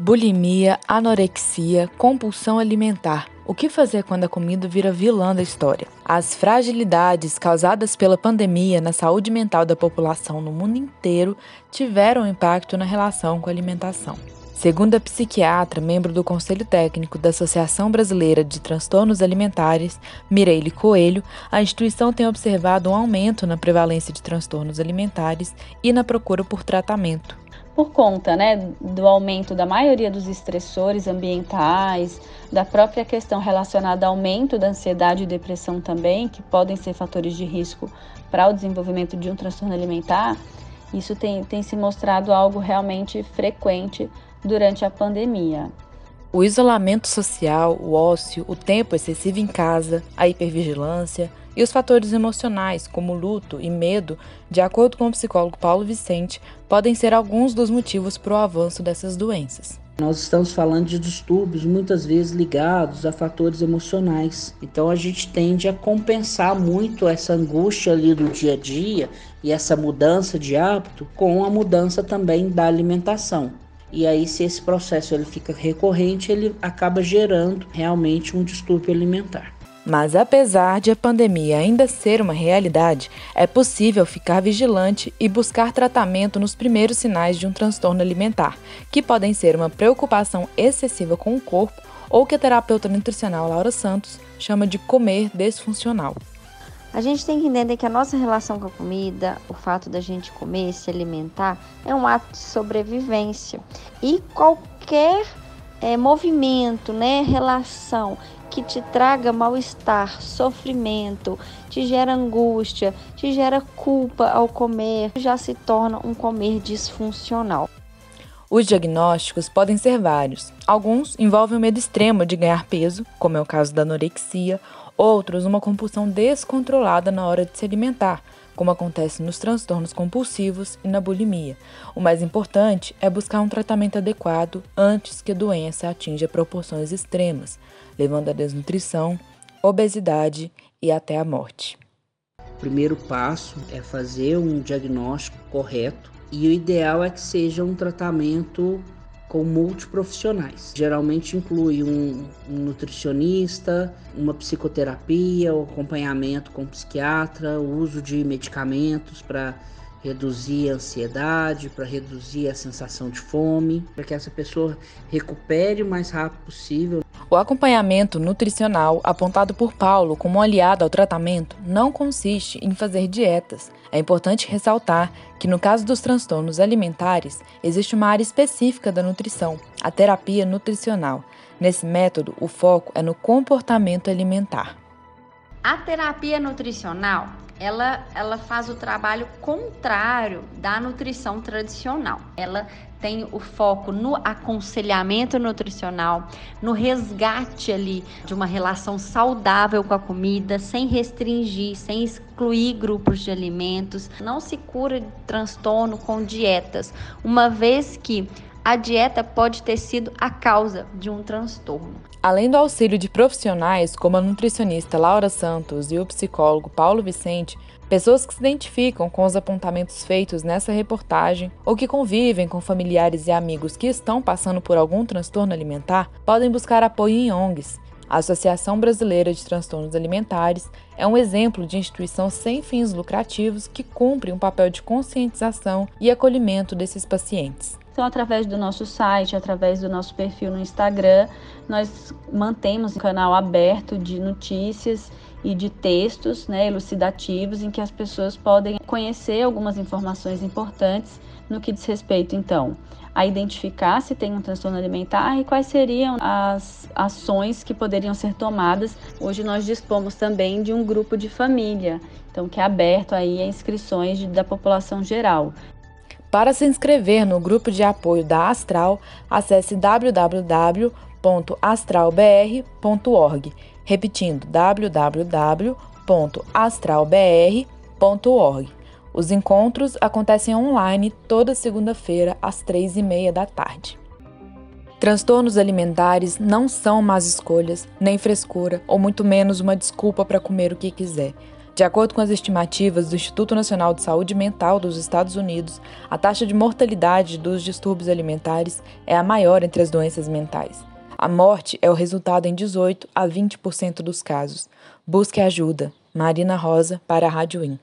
Bulimia, anorexia, compulsão alimentar. O que fazer quando a comida vira vilã da história? As fragilidades causadas pela pandemia na saúde mental da população no mundo inteiro tiveram impacto na relação com a alimentação. Segundo a psiquiatra, membro do Conselho Técnico da Associação Brasileira de Transtornos Alimentares, Mireille Coelho, a instituição tem observado um aumento na prevalência de transtornos alimentares e na procura por tratamento por conta né, do aumento da maioria dos estressores ambientais, da própria questão relacionada ao aumento da ansiedade e depressão também, que podem ser fatores de risco para o desenvolvimento de um transtorno alimentar, isso tem, tem se mostrado algo realmente frequente durante a pandemia. O isolamento social, o ócio, o tempo excessivo em casa, a hipervigilância, e os fatores emocionais, como luto e medo, de acordo com o psicólogo Paulo Vicente, podem ser alguns dos motivos para o avanço dessas doenças. Nós estamos falando de distúrbios muitas vezes ligados a fatores emocionais. Então a gente tende a compensar muito essa angústia ali do dia a dia e essa mudança de hábito com a mudança também da alimentação. E aí se esse processo ele fica recorrente, ele acaba gerando realmente um distúrbio alimentar. Mas apesar de a pandemia ainda ser uma realidade, é possível ficar vigilante e buscar tratamento nos primeiros sinais de um transtorno alimentar, que podem ser uma preocupação excessiva com o corpo ou que a terapeuta nutricional Laura Santos chama de comer desfuncional. A gente tem que entender que a nossa relação com a comida, o fato da gente comer, se alimentar, é um ato de sobrevivência. E qualquer é, movimento, né, relação que te traga mal-estar, sofrimento, te gera angústia, te gera culpa ao comer, já se torna um comer disfuncional. Os diagnósticos podem ser vários. Alguns envolvem o medo extremo de ganhar peso, como é o caso da anorexia, outros uma compulsão descontrolada na hora de se alimentar, como acontece nos transtornos compulsivos e na bulimia. O mais importante é buscar um tratamento adequado antes que a doença atinja proporções extremas, levando à desnutrição, obesidade e até a morte. O primeiro passo é fazer um diagnóstico correto e o ideal é que seja um tratamento com multiprofissionais. Geralmente inclui um, um nutricionista, uma psicoterapia, o acompanhamento com psiquiatra, o uso de medicamentos para reduzir a ansiedade, para reduzir a sensação de fome, para que essa pessoa recupere o mais rápido possível. O acompanhamento nutricional apontado por Paulo como aliado ao tratamento não consiste em fazer dietas. É importante ressaltar que, no caso dos transtornos alimentares, existe uma área específica da nutrição, a terapia nutricional. Nesse método, o foco é no comportamento alimentar. A terapia nutricional ela, ela faz o trabalho contrário da nutrição tradicional. Ela tem o foco no aconselhamento nutricional, no resgate ali de uma relação saudável com a comida, sem restringir, sem excluir grupos de alimentos. Não se cura de transtorno com dietas, uma vez que a dieta pode ter sido a causa de um transtorno. Além do auxílio de profissionais como a nutricionista Laura Santos e o psicólogo Paulo Vicente, pessoas que se identificam com os apontamentos feitos nessa reportagem ou que convivem com familiares e amigos que estão passando por algum transtorno alimentar podem buscar apoio em ONGs. A Associação Brasileira de Transtornos Alimentares é um exemplo de instituição sem fins lucrativos que cumpre um papel de conscientização e acolhimento desses pacientes. Então, através do nosso site, através do nosso perfil no Instagram, nós mantemos um canal aberto de notícias e de textos né, elucidativos em que as pessoas podem conhecer algumas informações importantes no que diz respeito, então, a identificar se tem um transtorno alimentar e quais seriam as ações que poderiam ser tomadas. Hoje nós dispomos também de um grupo de família, então que é aberto aí a inscrições de, da população geral. Para se inscrever no grupo de apoio da Astral, acesse www.astralbr.org, repetindo www.astralbr.org. Os encontros acontecem online toda segunda-feira às três e meia da tarde. Transtornos alimentares não são más escolhas, nem frescura, ou muito menos uma desculpa para comer o que quiser De acordo com as estimativas do Instituto Nacional de Saúde Mental dos Estados Unidos, a taxa de mortalidade dos distúrbios alimentares é a maior entre as doenças mentais. A morte é o resultado em 18 a 20% dos casos. Busque ajuda. Marina Rosa, para a Rádio IN.